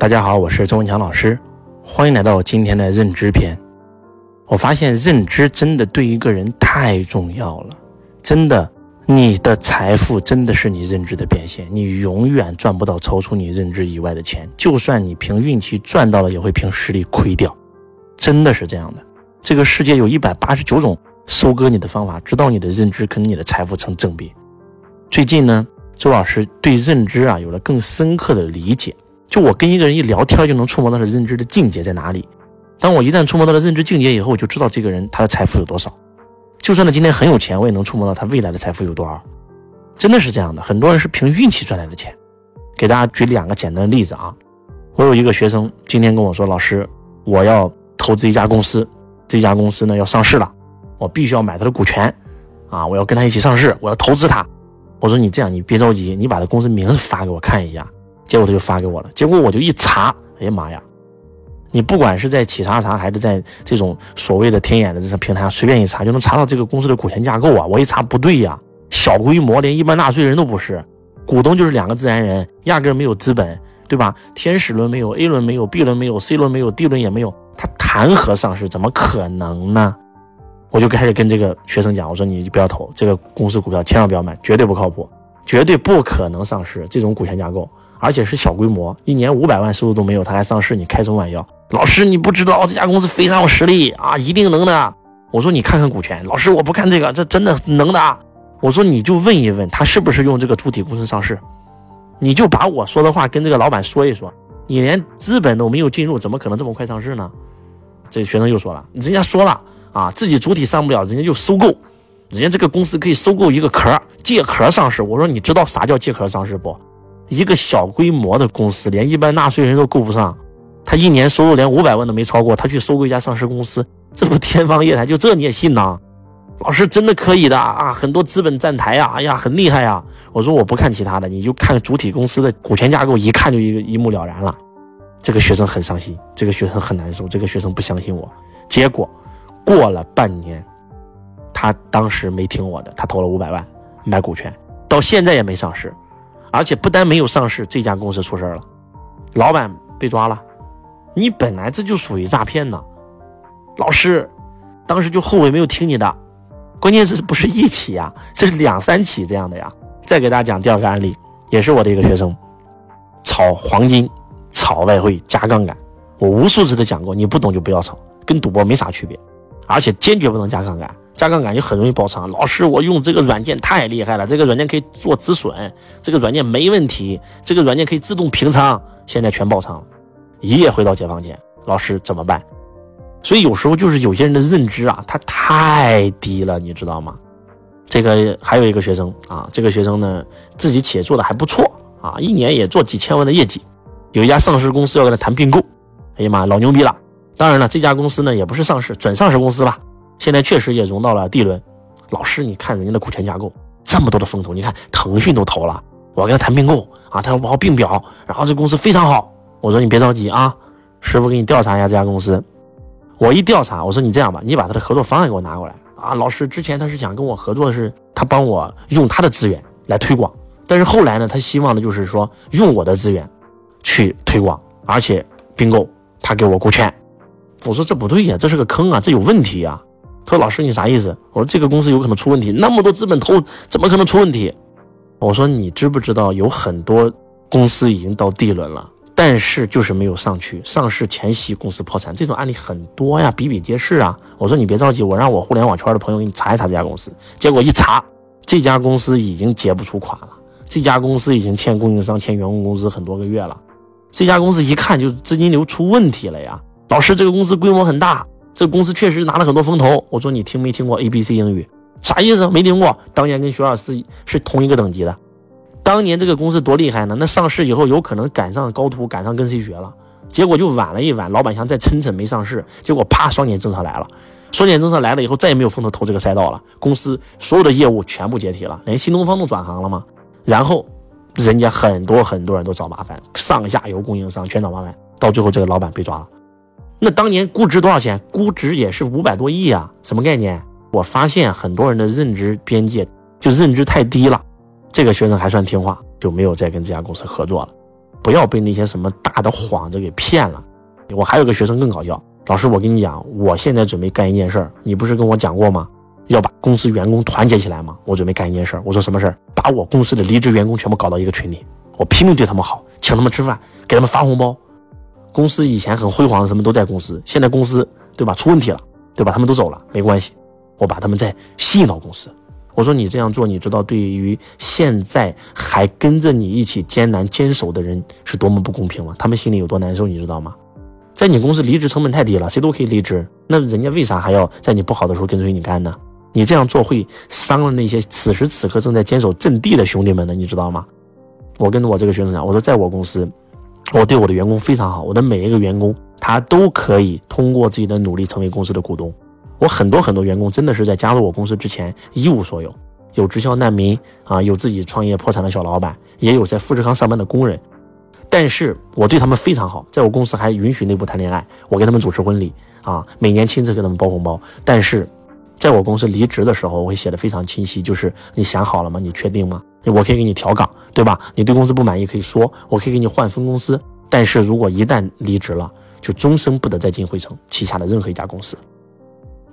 大家好，我是周文强老师，欢迎来到今天的认知篇。我发现认知真的对一个人太重要了，真的，你的财富真的是你认知的变现，你永远赚不到超出你认知以外的钱，就算你凭运气赚到了，也会凭实力亏掉，真的是这样的。这个世界有一百八十九种收割你的方法，直到你的认知跟你的财富成正比。最近呢，周老师对认知啊有了更深刻的理解。就我跟一个人一聊天，就能触摸到他的认知的境界在哪里。当我一旦触摸到了认知境界以后，我就知道这个人他的财富有多少。就算他今天很有钱，我也能触摸到他未来的财富有多少。真的是这样的，很多人是凭运气赚来的钱。给大家举两个简单的例子啊。我有一个学生今天跟我说：“老师，我要投资一家公司，这家公司呢要上市了，我必须要买他的股权啊，我要跟他一起上市，我要投资他。”我说：“你这样，你别着急，你把他公司名字发给我看一下。”结果他就发给我了，结果我就一查，哎呀妈呀！你不管是在企查查，还是在这种所谓的天眼的这些平台上随便一查，就能查到这个公司的股权架构啊！我一查不对呀，小规模，连一般纳税人都不是，股东就是两个自然人，压根没有资本，对吧？天使轮没有，A 轮没有，B 轮没有，C 轮没有，D 轮也没有，他谈何上市？怎么可能呢？我就开始跟这个学生讲，我说你不要投这个公司股票，千万不要买，绝对不靠谱，绝对不可能上市，这种股权架构。而且是小规模，一年五百万收入都没有，他还上市，你开什么玩笑？老师，你不知道这家公司非常有实力啊，一定能的。我说你看看股权，老师我不看这个，这真的能的。我说你就问一问他是不是用这个主体公司上市，你就把我说的话跟这个老板说一说。你连资本都没有进入，怎么可能这么快上市呢？这学生又说了，人家说了啊，自己主体上不了，人家就收购，人家这个公司可以收购一个壳，借壳上市。我说你知道啥叫借壳上市不？一个小规模的公司，连一般纳税人都够不上，他一年收入连五百万都没超过，他去收购一家上市公司，这不天方夜谭？就这你也信呐？老师真的可以的啊，很多资本站台呀，哎呀，很厉害呀。我说我不看其他的，你就看主体公司的股权架构，一看就一个一目了然了。这个学生很伤心，这个学生很难受，这个学生不相信我。结果过了半年，他当时没听我的，他投了五百万买股权，到现在也没上市。而且不单没有上市，这家公司出事了，老板被抓了。你本来这就属于诈骗呢，老师，当时就后悔没有听你的。关键是不是一起呀？这是两三起这样的呀。再给大家讲第二个案例，也是我的一个学生，炒黄金、炒外汇、加杠杆。我无数次的讲过，你不懂就不要炒，跟赌博没啥区别，而且坚决不能加杠杆。加杠杆就很容易爆仓。老师，我用这个软件太厉害了，这个软件可以做止损，这个软件没问题，这个软件可以自动平仓，现在全爆仓了，一夜回到解放前。老师怎么办？所以有时候就是有些人的认知啊，他太低了，你知道吗？这个还有一个学生啊，这个学生呢自己企业做的还不错啊，一年也做几千万的业绩，有一家上市公司要跟他谈并购，哎呀妈，老牛逼了。当然了，这家公司呢也不是上市，准上市公司吧。现在确实也融到了 D 轮，老师，你看人家的股权架构，这么多的风投，你看腾讯都投了，我跟他谈并购啊，他要帮我并表，然后这公司非常好。我说你别着急啊，师傅给你调查一下这家公司。我一调查，我说你这样吧，你把他的合作方案给我拿过来啊。老师之前他是想跟我合作的是，他帮我用他的资源来推广，但是后来呢，他希望的就是说用我的资源去推广，而且并购他给我股权。我说这不对呀，这是个坑啊，这有问题呀。他说：“老师，你啥意思？”我说：“这个公司有可能出问题，那么多资本投，怎么可能出问题？”我说：“你知不知道有很多公司已经到 D 轮了，但是就是没有上去，上市前夕公司破产，这种案例很多呀，比比皆是啊。”我说：“你别着急，我让我互联网圈的朋友给你查一查这家公司。”结果一查，这家公司已经结不出款了，这家公司已经欠供应商、欠员工工资很多个月了，这家公司一看就资金流出问题了呀。老师，这个公司规模很大。这公司确实拿了很多风投。我说你听没听过 A B C 英语？啥意思？没听过。当年跟学而思是同一个等级的。当年这个公司多厉害呢？那上市以后有可能赶上高途，赶上跟谁学了？结果就晚了一晚，老板想再撑撑没上市。结果啪，双减政策来了。双减政策来了以后，再也没有风投投这个赛道了。公司所有的业务全部解体了，连新东方都转行了嘛？然后人家很多很多人都找麻烦，上下游供应商全找麻烦，到最后这个老板被抓了。那当年估值多少钱？估值也是五百多亿啊，什么概念？我发现很多人的认知边界就认知太低了。这个学生还算听话，就没有再跟这家公司合作了。不要被那些什么大的幌子给骗了。我还有个学生更搞笑，老师，我跟你讲，我现在准备干一件事儿，你不是跟我讲过吗？要把公司员工团结起来吗？我准备干一件事儿，我说什么事儿？把我公司的离职员工全部搞到一个群里，我拼命对他们好，请他们吃饭，给他们发红包。公司以前很辉煌的，他们都在公司，现在公司对吧出问题了，对吧？他们都走了，没关系，我把他们再吸引到公司。我说你这样做，你知道对于现在还跟着你一起艰难坚守的人是多么不公平吗？他们心里有多难受，你知道吗？在你公司离职成本太低了，谁都可以离职，那人家为啥还要在你不好的时候跟随你干呢？你这样做会伤了那些此时此刻正在坚守阵地的兄弟们的，你知道吗？我跟我这个学生讲，我说在我公司，我对我的员工非常好，我的每一个员工他都可以通过自己的努力成为公司的股东。我很多很多员工真的是在加入我公司之前一无所有，有直销难民啊，有自己创业破产的小老板，也有在富士康上班的工人。但是我对他们非常好，在我公司还允许内部谈恋爱，我给他们主持婚礼啊，每年亲自给他们包红包。但是。在我公司离职的时候，我会写的非常清晰，就是你想好了吗？你确定吗？我可以给你调岗，对吧？你对公司不满意可以说，我可以给你换分公司。但是如果一旦离职了，就终身不得再进汇成旗下的任何一家公司。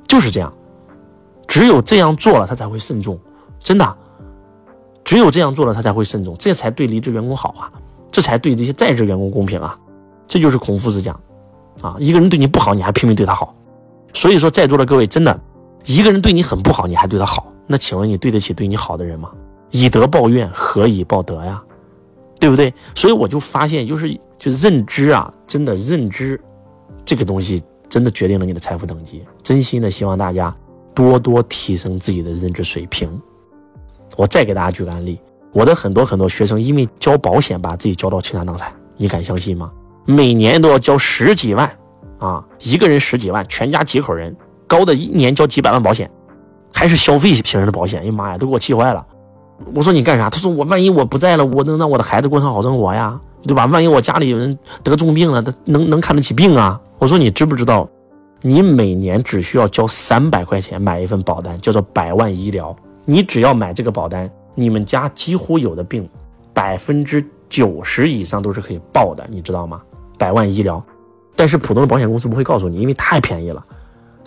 就是这样，只有这样做了，他才会慎重，真的，只有这样做了，他才会慎重，这才对离职员工好啊，这才对这些在职员工公平啊。这就是孔夫子讲，啊，一个人对你不好，你还拼命对他好。所以说，在座的各位，真的。一个人对你很不好，你还对他好，那请问你对得起对你好的人吗？以德报怨，何以报德呀？对不对？所以我就发现，就是就认知啊，真的认知，这个东西真的决定了你的财富等级。真心的希望大家多多提升自己的认知水平。我再给大家举个案例，我的很多很多学生因为交保险把自己交到倾家荡产，你敢相信吗？每年都要交十几万啊，一个人十几万，全家几口人。高的一年交几百万保险，还是消费型的保险。哎呀妈呀，都给我气坏了！我说你干啥？他说我万一我不在了，我能让我的孩子过上好生活呀，对吧？万一我家里有人得重病了，他能能看得起病啊？我说你知不知道，你每年只需要交三百块钱买一份保单，叫做百万医疗。你只要买这个保单，你们家几乎有的病，百分之九十以上都是可以报的，你知道吗？百万医疗，但是普通的保险公司不会告诉你，因为太便宜了。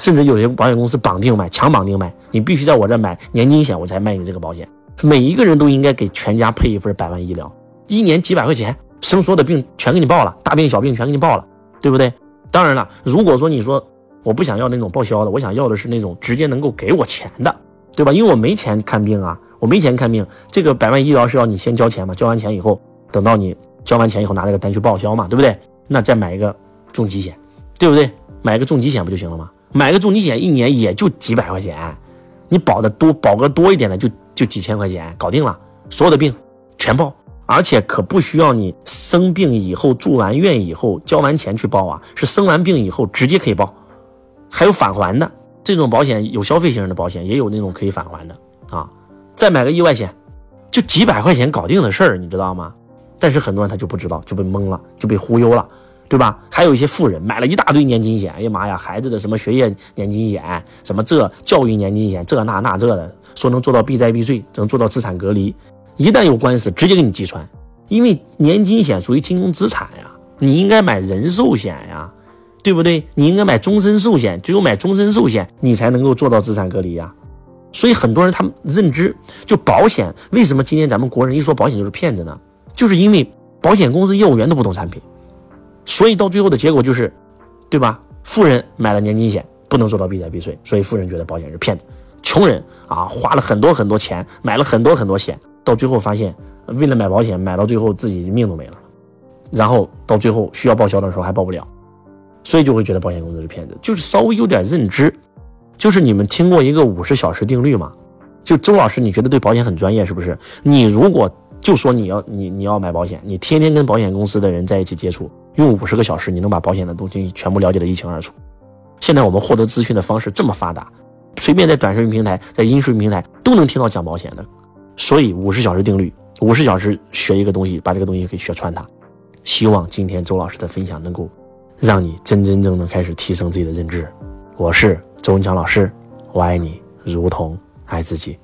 甚至有些保险公司绑定卖，强绑定卖，你必须在我这买年金险，我才卖你这个保险。每一个人都应该给全家配一份百万医疗，一年几百块钱，生所有的病全给你报了，大病小病全给你报了，对不对？当然了，如果说你说我不想要那种报销的，我想要的是那种直接能够给我钱的，对吧？因为我没钱看病啊，我没钱看病，这个百万医疗是要你先交钱嘛，交完钱以后，等到你交完钱以后拿这个单去报销嘛，对不对？那再买一个重疾险，对不对？买个重疾险不就行了吗？买个重疾险一年也就几百块钱，你保的多保个多一点的就就几千块钱搞定了，所有的病全报，而且可不需要你生病以后住完院以后交完钱去报啊，是生完病以后直接可以报，还有返还的这种保险，有消费型的保险，也有那种可以返还的啊。再买个意外险，就几百块钱搞定的事儿，你知道吗？但是很多人他就不知道，就被蒙了，就被忽悠了。对吧？还有一些富人买了一大堆年金险，哎呀妈呀，孩子的什么学业年金险，什么这教育年金险，这那那这的，说能做到避债避税，能做到资产隔离，一旦有官司，直接给你击穿。因为年金险属于金融资产呀，你应该买人寿险呀，对不对？你应该买终身寿险，只有买终身寿险，你才能够做到资产隔离呀。所以很多人他们认知就保险，为什么今天咱们国人一说保险就是骗子呢？就是因为保险公司业务员都不懂产品。所以到最后的结果就是，对吧？富人买了年金险，不能做到避债避税，所以富人觉得保险是骗子。穷人啊，花了很多很多钱，买了很多很多险，到最后发现，为了买保险，买到最后自己命都没了，然后到最后需要报销的时候还报不了，所以就会觉得保险公司是骗子。就是稍微有点认知，就是你们听过一个五十小时定律吗？就周老师，你觉得对保险很专业是不是？你如果就说你要你你要买保险，你天天跟保险公司的人在一起接触，用五十个小时，你能把保险的东西全部了解的一清二楚。现在我们获得资讯的方式这么发达，随便在短视频平台、在音视频平台都能听到讲保险的。所以五十小时定律，五十小时学一个东西，把这个东西给学穿它。希望今天周老师的分享能够让你真真正正开始提升自己的认知。我是周文强老师，我爱你如同爱自己。